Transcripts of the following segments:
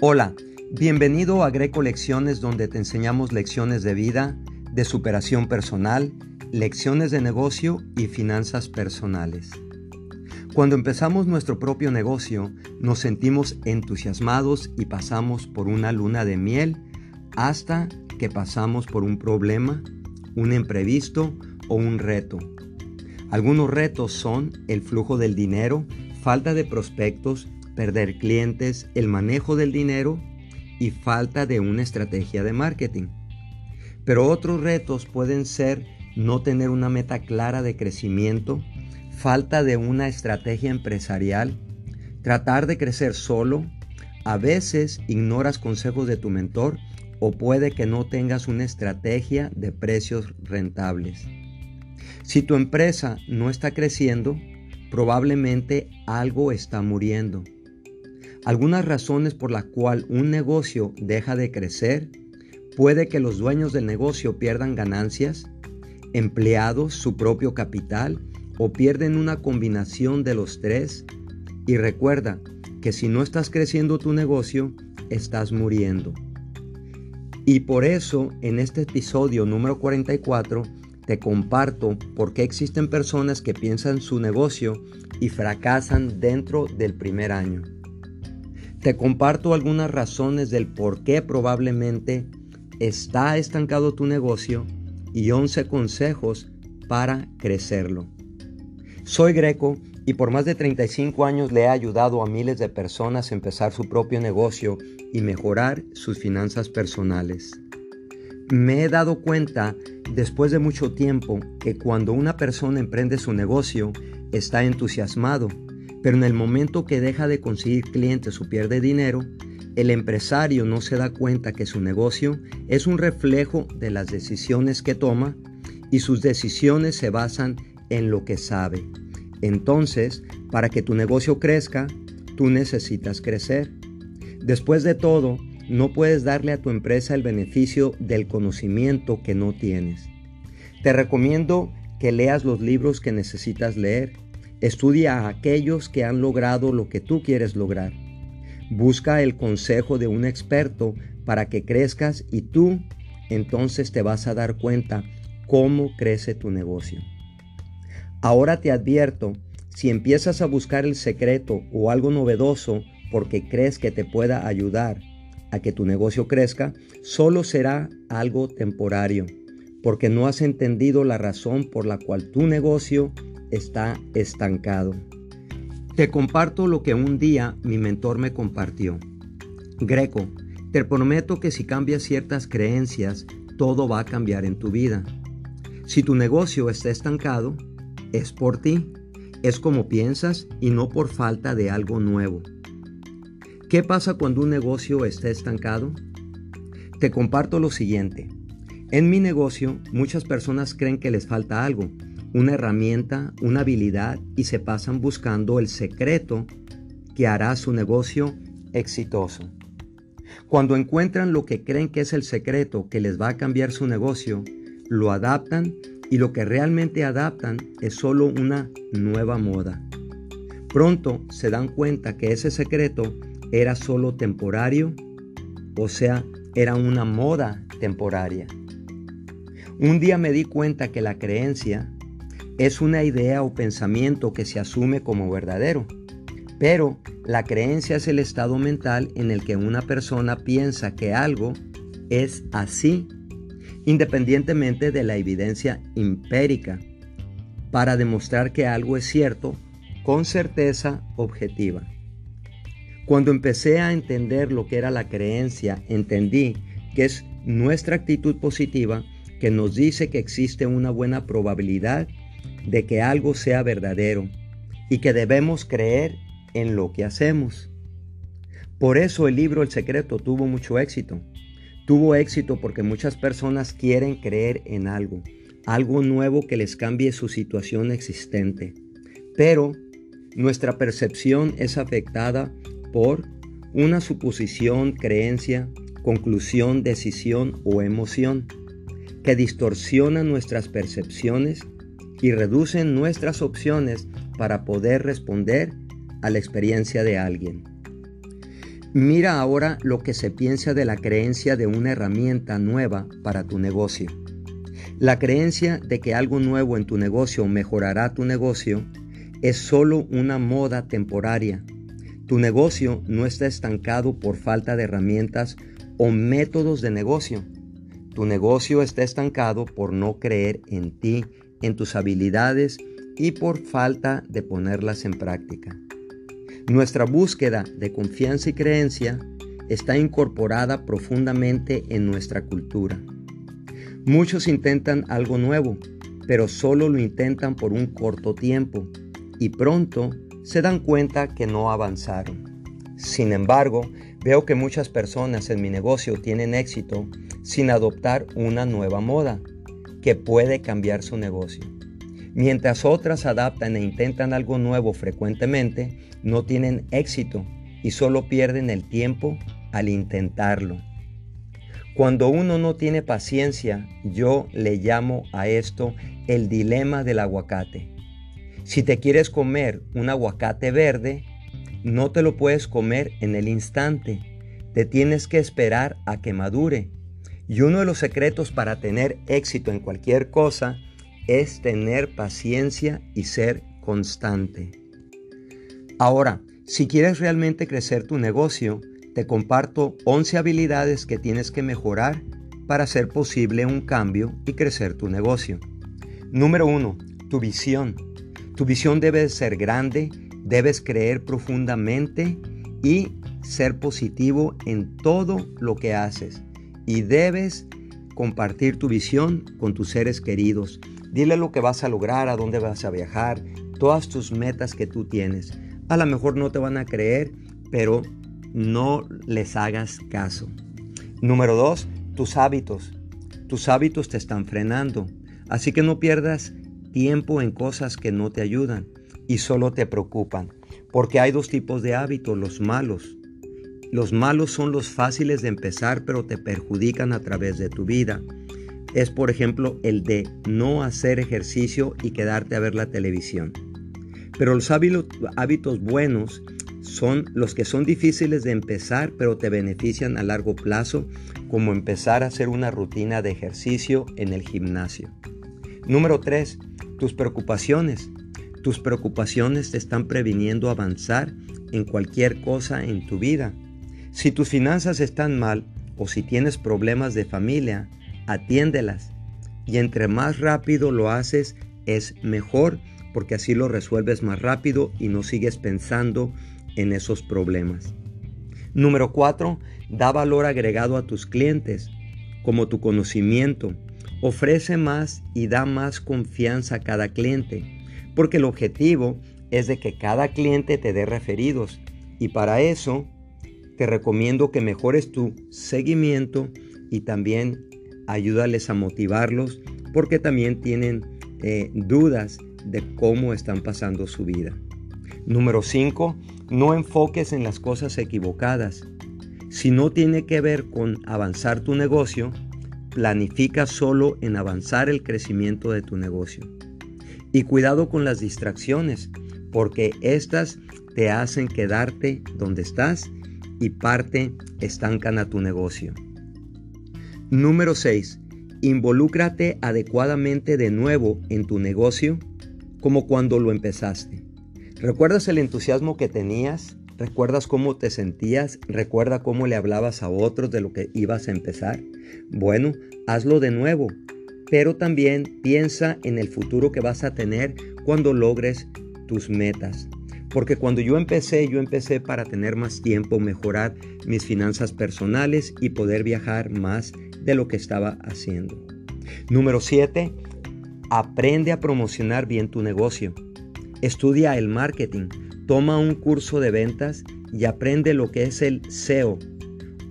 Hola, bienvenido a Greco Lecciones donde te enseñamos lecciones de vida, de superación personal, lecciones de negocio y finanzas personales. Cuando empezamos nuestro propio negocio, nos sentimos entusiasmados y pasamos por una luna de miel hasta que pasamos por un problema, un imprevisto o un reto. Algunos retos son el flujo del dinero, falta de prospectos, perder clientes, el manejo del dinero y falta de una estrategia de marketing. Pero otros retos pueden ser no tener una meta clara de crecimiento, falta de una estrategia empresarial, tratar de crecer solo, a veces ignoras consejos de tu mentor o puede que no tengas una estrategia de precios rentables. Si tu empresa no está creciendo, probablemente algo está muriendo. Algunas razones por las cuales un negocio deja de crecer puede que los dueños del negocio pierdan ganancias, empleados, su propio capital o pierden una combinación de los tres. Y recuerda que si no estás creciendo tu negocio, estás muriendo. Y por eso en este episodio número 44 te comparto por qué existen personas que piensan su negocio y fracasan dentro del primer año. Te comparto algunas razones del por qué probablemente está estancado tu negocio y 11 consejos para crecerlo. Soy Greco y por más de 35 años le he ayudado a miles de personas a empezar su propio negocio y mejorar sus finanzas personales. Me he dado cuenta después de mucho tiempo que cuando una persona emprende su negocio está entusiasmado pero en el momento que deja de conseguir clientes o pierde dinero, el empresario no se da cuenta que su negocio es un reflejo de las decisiones que toma y sus decisiones se basan en lo que sabe. Entonces, para que tu negocio crezca, tú necesitas crecer. Después de todo, no puedes darle a tu empresa el beneficio del conocimiento que no tienes. Te recomiendo que leas los libros que necesitas leer Estudia a aquellos que han logrado lo que tú quieres lograr. Busca el consejo de un experto para que crezcas y tú entonces te vas a dar cuenta cómo crece tu negocio. Ahora te advierto, si empiezas a buscar el secreto o algo novedoso porque crees que te pueda ayudar a que tu negocio crezca, solo será algo temporario, porque no has entendido la razón por la cual tu negocio está estancado. Te comparto lo que un día mi mentor me compartió. Greco, te prometo que si cambias ciertas creencias, todo va a cambiar en tu vida. Si tu negocio está estancado, es por ti, es como piensas y no por falta de algo nuevo. ¿Qué pasa cuando un negocio está estancado? Te comparto lo siguiente. En mi negocio muchas personas creen que les falta algo una herramienta, una habilidad y se pasan buscando el secreto que hará su negocio exitoso. Cuando encuentran lo que creen que es el secreto que les va a cambiar su negocio, lo adaptan y lo que realmente adaptan es solo una nueva moda. Pronto se dan cuenta que ese secreto era solo temporario, o sea, era una moda temporaria. Un día me di cuenta que la creencia es una idea o pensamiento que se asume como verdadero, pero la creencia es el estado mental en el que una persona piensa que algo es así, independientemente de la evidencia empírica, para demostrar que algo es cierto con certeza objetiva. Cuando empecé a entender lo que era la creencia, entendí que es nuestra actitud positiva que nos dice que existe una buena probabilidad de que algo sea verdadero y que debemos creer en lo que hacemos. Por eso el libro El Secreto tuvo mucho éxito. Tuvo éxito porque muchas personas quieren creer en algo, algo nuevo que les cambie su situación existente. Pero nuestra percepción es afectada por una suposición, creencia, conclusión, decisión o emoción que distorsiona nuestras percepciones y reducen nuestras opciones para poder responder a la experiencia de alguien. Mira ahora lo que se piensa de la creencia de una herramienta nueva para tu negocio. La creencia de que algo nuevo en tu negocio mejorará tu negocio es solo una moda temporaria. Tu negocio no está estancado por falta de herramientas o métodos de negocio. Tu negocio está estancado por no creer en ti, en tus habilidades y por falta de ponerlas en práctica. Nuestra búsqueda de confianza y creencia está incorporada profundamente en nuestra cultura. Muchos intentan algo nuevo, pero solo lo intentan por un corto tiempo y pronto se dan cuenta que no avanzaron. Sin embargo, veo que muchas personas en mi negocio tienen éxito sin adoptar una nueva moda que puede cambiar su negocio. Mientras otras adaptan e intentan algo nuevo frecuentemente, no tienen éxito y solo pierden el tiempo al intentarlo. Cuando uno no tiene paciencia, yo le llamo a esto el dilema del aguacate. Si te quieres comer un aguacate verde, no te lo puedes comer en el instante. Te tienes que esperar a que madure. Y uno de los secretos para tener éxito en cualquier cosa es tener paciencia y ser constante. Ahora, si quieres realmente crecer tu negocio, te comparto 11 habilidades que tienes que mejorar para hacer posible un cambio y crecer tu negocio. Número 1. Tu visión. Tu visión debe ser grande, debes creer profundamente y ser positivo en todo lo que haces. Y debes compartir tu visión con tus seres queridos. Dile lo que vas a lograr, a dónde vas a viajar, todas tus metas que tú tienes. A lo mejor no te van a creer, pero no les hagas caso. Número dos, tus hábitos. Tus hábitos te están frenando. Así que no pierdas tiempo en cosas que no te ayudan y solo te preocupan. Porque hay dos tipos de hábitos, los malos. Los malos son los fáciles de empezar pero te perjudican a través de tu vida es, por ejemplo, el de no hacer ejercicio y quedarte a ver la televisión. Pero los hábitos buenos son los que son difíciles de empezar, pero te benefician a largo plazo, como empezar a hacer una rutina de ejercicio en el gimnasio. Número 3. Tus preocupaciones. Tus preocupaciones te están previniendo avanzar en cualquier cosa en tu vida. Si tus finanzas están mal o si tienes problemas de familia, atiéndelas. Y entre más rápido lo haces, es mejor porque así lo resuelves más rápido y no sigues pensando en esos problemas. Número 4. Da valor agregado a tus clientes, como tu conocimiento. Ofrece más y da más confianza a cada cliente, porque el objetivo es de que cada cliente te dé referidos. Y para eso te recomiendo que mejores tu seguimiento y también ayúdales a motivarlos porque también tienen eh, dudas de cómo están pasando su vida. Número 5. No enfoques en las cosas equivocadas. Si no tiene que ver con avanzar tu negocio, planifica solo en avanzar el crecimiento de tu negocio. Y cuidado con las distracciones, porque estas te hacen quedarte donde estás y parte estancan a tu negocio. Número 6. Involúcrate adecuadamente de nuevo en tu negocio como cuando lo empezaste. ¿Recuerdas el entusiasmo que tenías? ¿Recuerdas cómo te sentías? ¿Recuerda cómo le hablabas a otros de lo que ibas a empezar? Bueno, hazlo de nuevo, pero también piensa en el futuro que vas a tener cuando logres tus metas. Porque cuando yo empecé, yo empecé para tener más tiempo, mejorar mis finanzas personales y poder viajar más de lo que estaba haciendo. Número 7. Aprende a promocionar bien tu negocio. Estudia el marketing, toma un curso de ventas y aprende lo que es el SEO,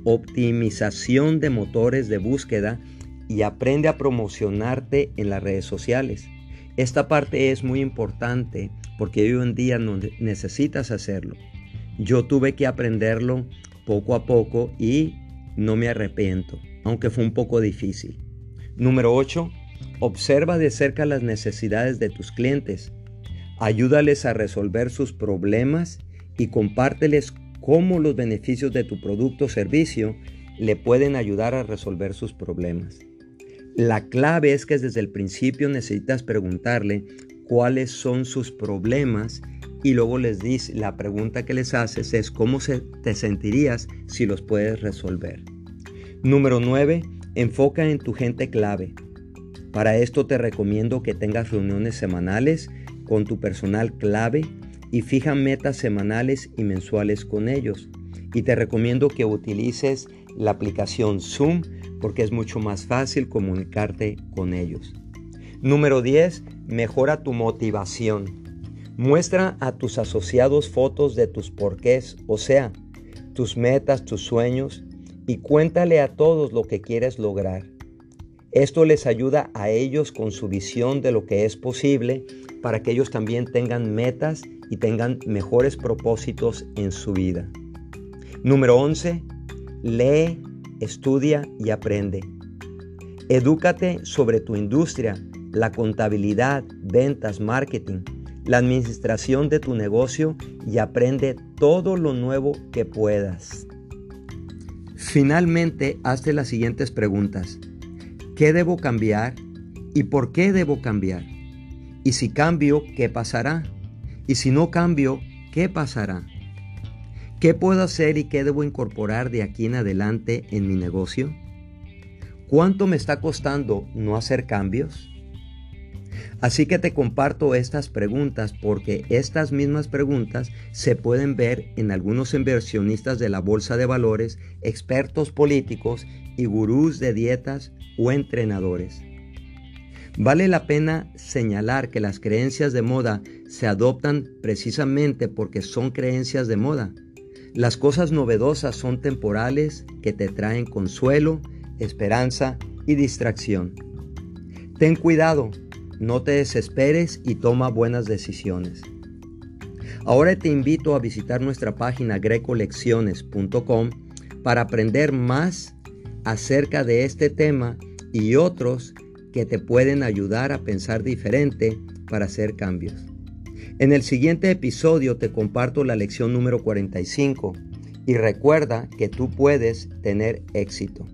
optimización de motores de búsqueda y aprende a promocionarte en las redes sociales. Esta parte es muy importante porque hoy en día necesitas hacerlo. Yo tuve que aprenderlo poco a poco y no me arrepiento aunque fue un poco difícil. Número 8. Observa de cerca las necesidades de tus clientes. Ayúdales a resolver sus problemas y compárteles cómo los beneficios de tu producto o servicio le pueden ayudar a resolver sus problemas. La clave es que desde el principio necesitas preguntarle cuáles son sus problemas y luego les dices, la pregunta que les haces es cómo te sentirías si los puedes resolver. Número 9. Enfoca en tu gente clave. Para esto te recomiendo que tengas reuniones semanales con tu personal clave y fija metas semanales y mensuales con ellos. Y te recomiendo que utilices la aplicación Zoom porque es mucho más fácil comunicarte con ellos. Número 10. Mejora tu motivación. Muestra a tus asociados fotos de tus porqués, o sea, tus metas, tus sueños, y cuéntale a todos lo que quieres lograr. Esto les ayuda a ellos con su visión de lo que es posible para que ellos también tengan metas y tengan mejores propósitos en su vida. Número 11. Lee, estudia y aprende. Edúcate sobre tu industria, la contabilidad, ventas, marketing, la administración de tu negocio y aprende todo lo nuevo que puedas. Finalmente, hazte las siguientes preguntas. ¿Qué debo cambiar? ¿Y por qué debo cambiar? Y si cambio, ¿qué pasará? Y si no cambio, ¿qué pasará? ¿Qué puedo hacer y qué debo incorporar de aquí en adelante en mi negocio? ¿Cuánto me está costando no hacer cambios? Así que te comparto estas preguntas porque estas mismas preguntas se pueden ver en algunos inversionistas de la bolsa de valores, expertos políticos y gurús de dietas o entrenadores. Vale la pena señalar que las creencias de moda se adoptan precisamente porque son creencias de moda. Las cosas novedosas son temporales que te traen consuelo, esperanza y distracción. Ten cuidado, no te desesperes y toma buenas decisiones. Ahora te invito a visitar nuestra página grecolecciones.com para aprender más acerca de este tema y otros que te pueden ayudar a pensar diferente para hacer cambios. En el siguiente episodio te comparto la lección número 45 y recuerda que tú puedes tener éxito.